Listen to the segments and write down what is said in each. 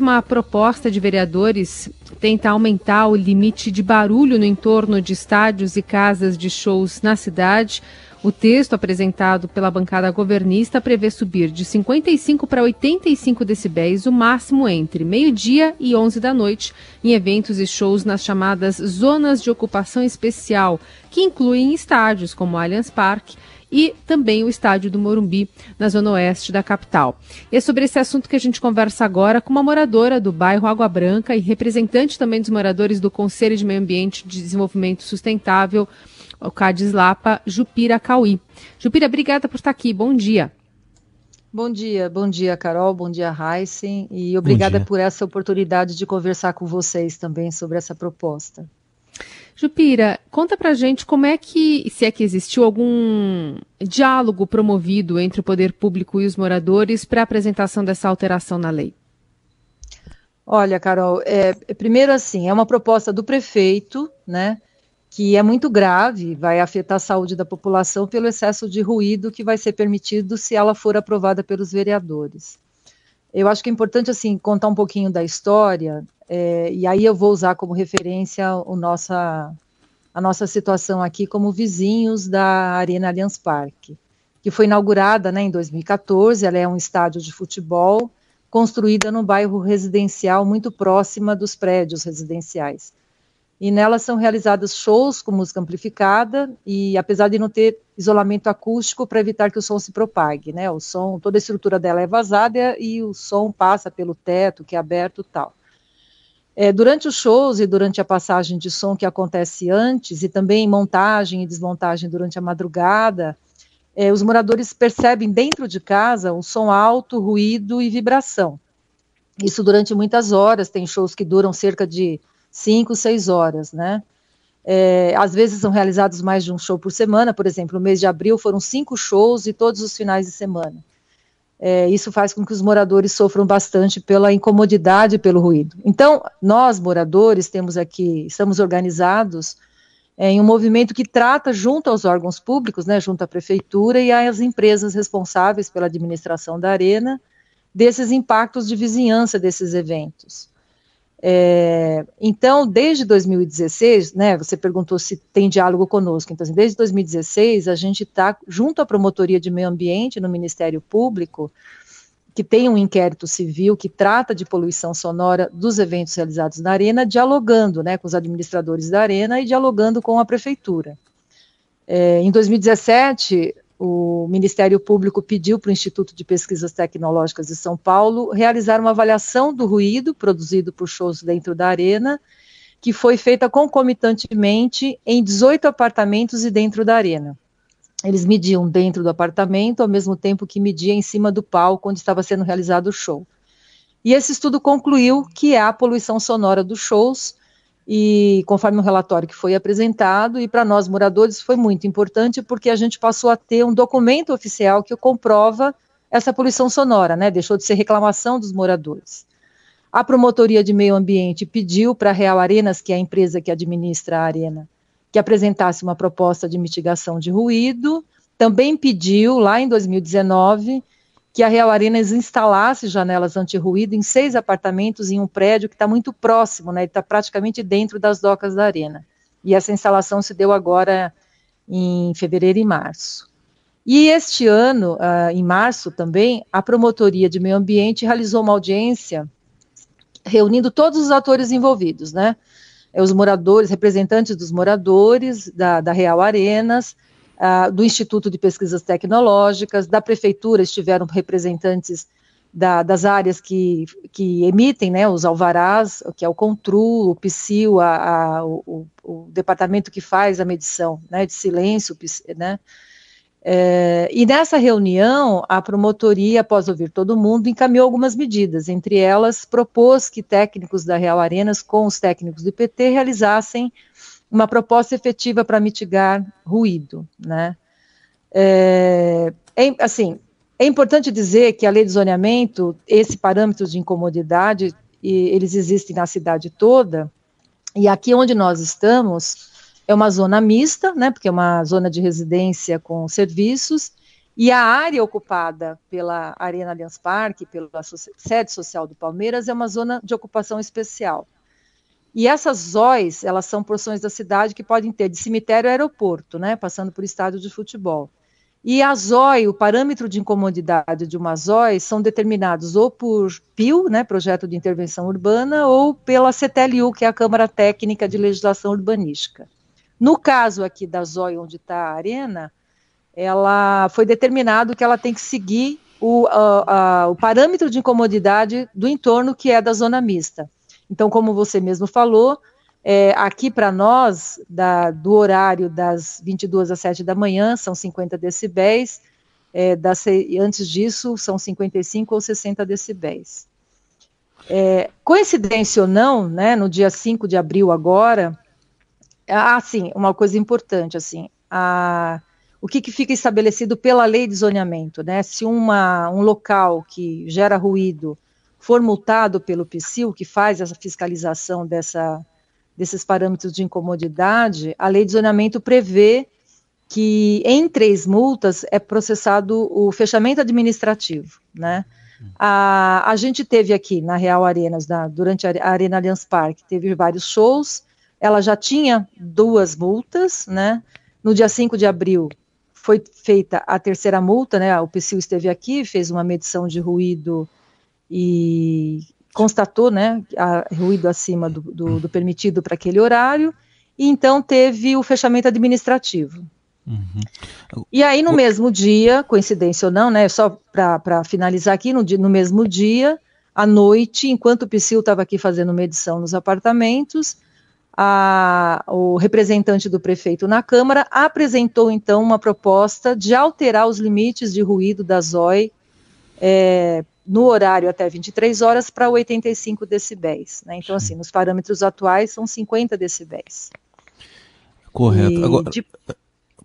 Uma proposta de vereadores tenta aumentar o limite de barulho no entorno de estádios e casas de shows na cidade. O texto apresentado pela bancada governista prevê subir de 55 para 85 decibéis, o máximo entre meio-dia e 11 da noite, em eventos e shows nas chamadas zonas de ocupação especial, que incluem estádios como Allianz Parque e também o estádio do Morumbi, na zona oeste da capital. E é sobre esse assunto que a gente conversa agora com uma moradora do bairro Água Branca e representante também dos moradores do Conselho de Meio Ambiente de Desenvolvimento Sustentável, o Cades Lapa, Jupira Cauí. Jupira, obrigada por estar aqui. Bom dia. Bom dia, bom dia, Carol, bom dia, Heisen, e obrigada por essa oportunidade de conversar com vocês também sobre essa proposta. Jupira, conta pra gente como é que, se é que existiu algum diálogo promovido entre o poder público e os moradores para a apresentação dessa alteração na lei. Olha, Carol, é, primeiro assim, é uma proposta do prefeito, né, que é muito grave, vai afetar a saúde da população pelo excesso de ruído que vai ser permitido se ela for aprovada pelos vereadores. Eu acho que é importante assim contar um pouquinho da história é, e aí eu vou usar como referência o nossa, a nossa situação aqui como vizinhos da Arena Allianz Parque, que foi inaugurada né, em 2014. Ela é um estádio de futebol construída no bairro residencial muito próxima dos prédios residenciais. E nela são realizados shows com música amplificada e apesar de não ter isolamento acústico para evitar que o som se propague, né? O som, toda a estrutura dela é vazada e o som passa pelo teto que é aberto, tal. É, durante os shows e durante a passagem de som que acontece antes, e também montagem e desmontagem durante a madrugada, é, os moradores percebem dentro de casa um som alto, ruído e vibração. Isso durante muitas horas, tem shows que duram cerca de 5, 6 horas, né? É, às vezes são realizados mais de um show por semana, por exemplo, no mês de abril foram cinco shows e todos os finais de semana. É, isso faz com que os moradores sofram bastante pela incomodidade pelo ruído. Então, nós, moradores, temos aqui, estamos organizados é, em um movimento que trata junto aos órgãos públicos, né, junto à prefeitura e às empresas responsáveis pela administração da arena, desses impactos de vizinhança desses eventos. É, então, desde 2016, né, você perguntou se tem diálogo conosco, então, assim, desde 2016, a gente está junto à Promotoria de Meio Ambiente no Ministério Público, que tem um inquérito civil que trata de poluição sonora dos eventos realizados na Arena, dialogando né, com os administradores da Arena e dialogando com a Prefeitura. É, em 2017, o Ministério Público pediu para o Instituto de Pesquisas Tecnológicas de São Paulo realizar uma avaliação do ruído produzido por shows dentro da arena, que foi feita concomitantemente em 18 apartamentos e dentro da arena. Eles mediam dentro do apartamento, ao mesmo tempo que media em cima do palco onde estava sendo realizado o show. E esse estudo concluiu que há poluição sonora dos shows, e conforme o relatório que foi apresentado, e para nós moradores foi muito importante porque a gente passou a ter um documento oficial que comprova essa poluição sonora, né? Deixou de ser reclamação dos moradores. A Promotoria de Meio Ambiente pediu para a Real Arenas, que é a empresa que administra a arena, que apresentasse uma proposta de mitigação de ruído. Também pediu, lá em 2019, que a Real Arenas instalasse janelas anti-ruído em seis apartamentos em um prédio que está muito próximo, né? Está praticamente dentro das docas da arena. E essa instalação se deu agora em fevereiro e março. E este ano, uh, em março também, a Promotoria de Meio Ambiente realizou uma audiência reunindo todos os atores envolvidos, né? Os moradores, representantes dos moradores da, da Real Arenas, uh, do Instituto de Pesquisas Tecnológicas, da Prefeitura estiveram representantes da, das áreas que, que emitem né, os alvarás, que é o CONTRU, o PSIL, a, a, o, o, departamento que faz a medição né, de silêncio, né, é, e nessa reunião, a promotoria, após ouvir todo mundo, encaminhou algumas medidas, entre elas propôs que técnicos da Real Arenas com os técnicos do IPT realizassem uma proposta efetiva para mitigar ruído, né? É, é, assim, é importante dizer que a lei de zoneamento, esse parâmetro de incomodidade, e, eles existem na cidade toda, e aqui onde nós estamos é uma zona mista, né, porque é uma zona de residência com serviços, E a área ocupada pela Arena Allianz Parque, pela sede social do Palmeiras, é uma zona de ocupação especial. E essas zóis, elas são porções da cidade que podem ter de cemitério a aeroporto, né, passando por estádio de futebol. E a ZOI, o parâmetro de incomodidade de uma ZOI, são determinados ou por PIL, né, Projeto de Intervenção Urbana, ou pela CTLU, que é a Câmara Técnica de Legislação Urbanística. No caso aqui da ZOI, onde está a arena, ela foi determinado que ela tem que seguir o, a, a, o parâmetro de incomodidade do entorno, que é da zona mista. Então, como você mesmo falou, é, aqui para nós, da, do horário das 22 às 7 da manhã, são 50 decibéis, é, antes disso, são 55 ou 60 decibéis. É, coincidência ou não, né, no dia 5 de abril agora, ah, sim, uma coisa importante, assim, a, o que, que, fica estabelecido pela lei de zoneamento, né, se uma, um local que gera ruído for multado pelo PSIL, que faz essa fiscalização dessa, desses parâmetros de incomodidade, a lei de zoneamento prevê que em três multas é processado o fechamento administrativo, né? A, a gente teve aqui na Real Arenas, na, durante a Arena Allianz Parque, teve vários shows, ela já tinha duas multas, né? No dia 5 de abril foi feita a terceira multa, né? O PSIL esteve aqui, fez uma medição de ruído e constatou né, a, ruído acima do, do, do permitido para aquele horário, e então teve o fechamento administrativo. Uhum. E aí, no mesmo dia, coincidência ou não, né, só para finalizar aqui, no, no, mesmo dia, à noite, enquanto o Psyll estava aqui fazendo medição nos apartamentos, a, o representante do prefeito na Câmara apresentou, então, uma proposta de alterar os limites de ruído da ZOI é, no horário até 23 horas para 85 decibéis. Né? Então, assim, nos parâmetros atuais são 50 decibéis. Correto. E agora, de...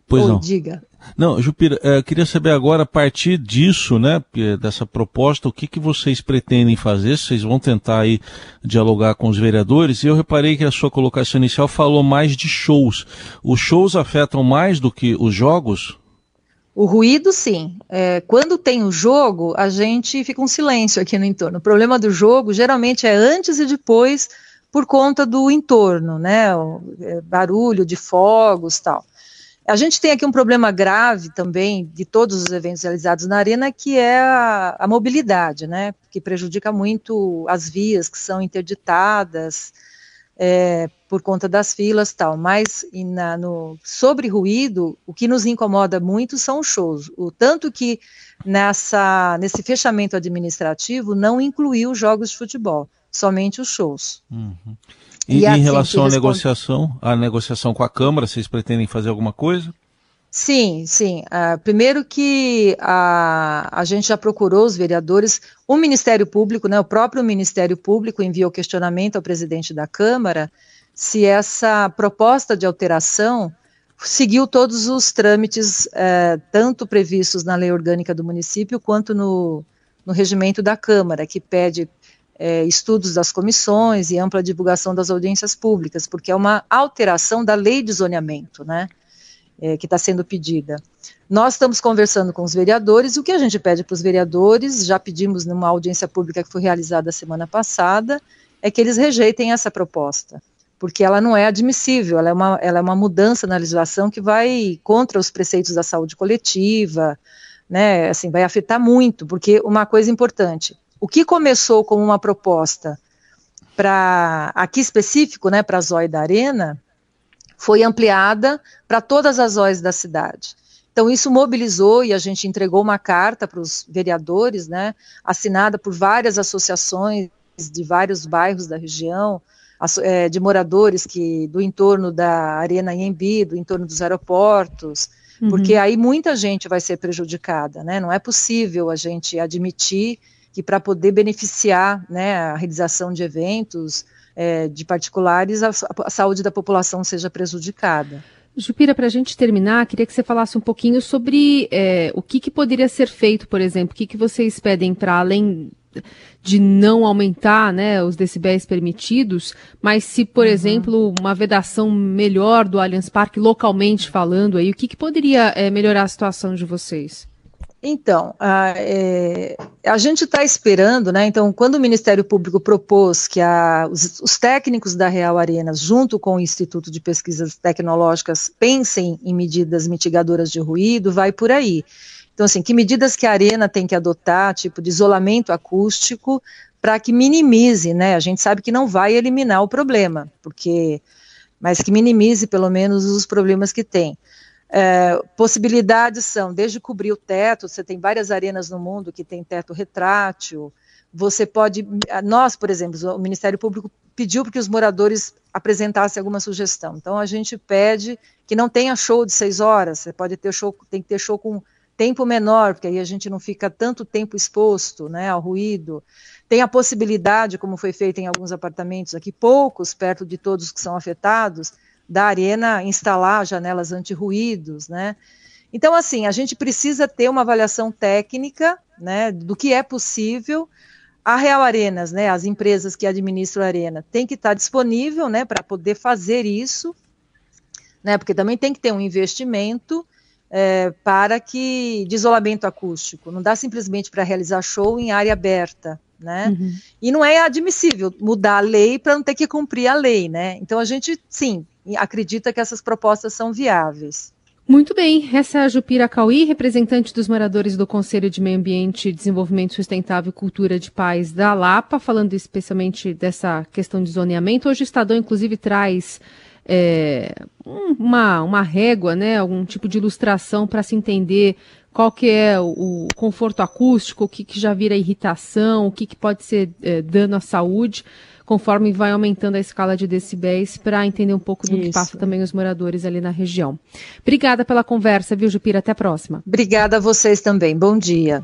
pois oh, não. Diga. Não, Jupira, eu queria saber agora, a partir disso, né, dessa proposta, o que, que vocês pretendem fazer? Vocês vão tentar aí dialogar com os vereadores? E eu reparei que a sua colocação inicial falou mais de shows. Os shows afetam mais do que os jogos? O ruído, sim. É, quando tem o jogo, a gente fica um silêncio aqui no entorno. O problema do jogo geralmente é antes e depois, por conta do entorno, né? O, é, barulho de fogos tal. A gente tem aqui um problema grave também de todos os eventos realizados na arena, que é a, a mobilidade, né? Que prejudica muito as vias que são interditadas é, por conta das filas tal, mas na, no, sobre ruído, o que nos incomoda muito são os shows, o tanto que nessa, nesse fechamento administrativo não incluiu os jogos de futebol, somente os shows. Uhum. E, e em assim, relação à responde... negociação, a negociação com a Câmara, vocês pretendem fazer alguma coisa? Sim, sim. Uh, primeiro que a, a gente já procurou os vereadores, o Ministério Público, né, o próprio Ministério Público enviou questionamento ao presidente da Câmara se essa proposta de alteração seguiu todos os trâmites, uh, tanto previstos na lei orgânica do município, quanto no, no regimento da Câmara, que pede é, estudos das comissões e ampla divulgação das audiências públicas, porque é uma alteração da lei de zoneamento, né? É, que está sendo pedida. Nós estamos conversando com os vereadores, e o que a gente pede para os vereadores, já pedimos numa audiência pública que foi realizada semana passada, é que eles rejeitem essa proposta, porque ela não é admissível, ela é uma, ela é uma mudança na legislação que vai contra os preceitos da saúde coletiva, né, assim, vai afetar muito, porque uma coisa importante, o que começou como uma proposta para, aqui específico, né, para a Zóia da Arena, foi ampliada para todas as OEs da cidade. Então, isso mobilizou e a gente entregou uma carta para os vereadores, né, assinada por várias associações de vários bairros da região, é, de moradores que do entorno da Arena Iembi, do entorno dos aeroportos, uhum. porque aí muita gente vai ser prejudicada, né? Não é possível a gente admitir que para poder beneficiar né, a realização de eventos, é, de particulares, a, a saúde da população seja prejudicada. Jupira, para a gente terminar, queria que você falasse um pouquinho sobre é, o que, que, poderia ser feito, por exemplo, o que, que vocês pedem para além de não aumentar né, os decibéis permitidos, mas se, por uhum. exemplo, uma vedação melhor do Allianz Parque, localmente falando, aí, o que, que poderia é, melhorar a situação de vocês? Então, a, é, a gente está esperando, né? Então, quando o Ministério Público propôs que a, os, os, técnicos da Real Arenas, junto com o Instituto de Pesquisas Tecnológicas, pensem em medidas mitigadoras de ruído, vai por aí. Então, assim, que medidas que a Arena tem que adotar, tipo de isolamento acústico, para que minimize, né? A gente sabe que não vai eliminar o problema, porque, mas que minimize pelo menos os problemas que tem. É, possibilidades são desde cobrir o teto, você tem várias arenas no mundo que tem teto retrátil, você pode, nós, por exemplo, o Ministério Público pediu para que os moradores apresentassem alguma sugestão. Então a gente pede que não tenha show de seis horas, você pode ter show, tem que ter show com tempo menor, porque aí a gente não fica tanto tempo exposto né, ao ruído. Tem a possibilidade, como foi feito em alguns apartamentos aqui, poucos, perto de todos que são afetados, da arena instalar janelas anti-ruídos, né? Então, assim, a gente precisa ter uma avaliação técnica, né, do que é possível. A Real Arenas, né, as empresas que administram a arena, tem que estar disponível, né, para poder fazer isso, né, porque também tem que ter um investimento é, para que de isolamento acústico. Não dá simplesmente para realizar show em área aberta, né? Uhum. E não é admissível mudar a lei para não ter que cumprir a lei, né? Então a gente, sim, acredita que essas propostas são viáveis. Muito bem, essa é a Jupira Cauí, representante dos moradores do Conselho de Meio Ambiente, Desenvolvimento Sustentável e Cultura de Paz da Lapa, falando especialmente dessa questão de zoneamento. Hoje o Estadão, inclusive, traz é, uma, uma régua, né, algum tipo de ilustração para se entender qual que é o, conforto acústico, o que, que já vira irritação, o que, que pode ser é, dano à saúde conforme vai aumentando a escala de decibéis, para entender um pouco do Isso. que passa também os moradores ali na região. Obrigada pela conversa, viu, Jupira? Até a próxima. Obrigada a vocês também. Bom dia.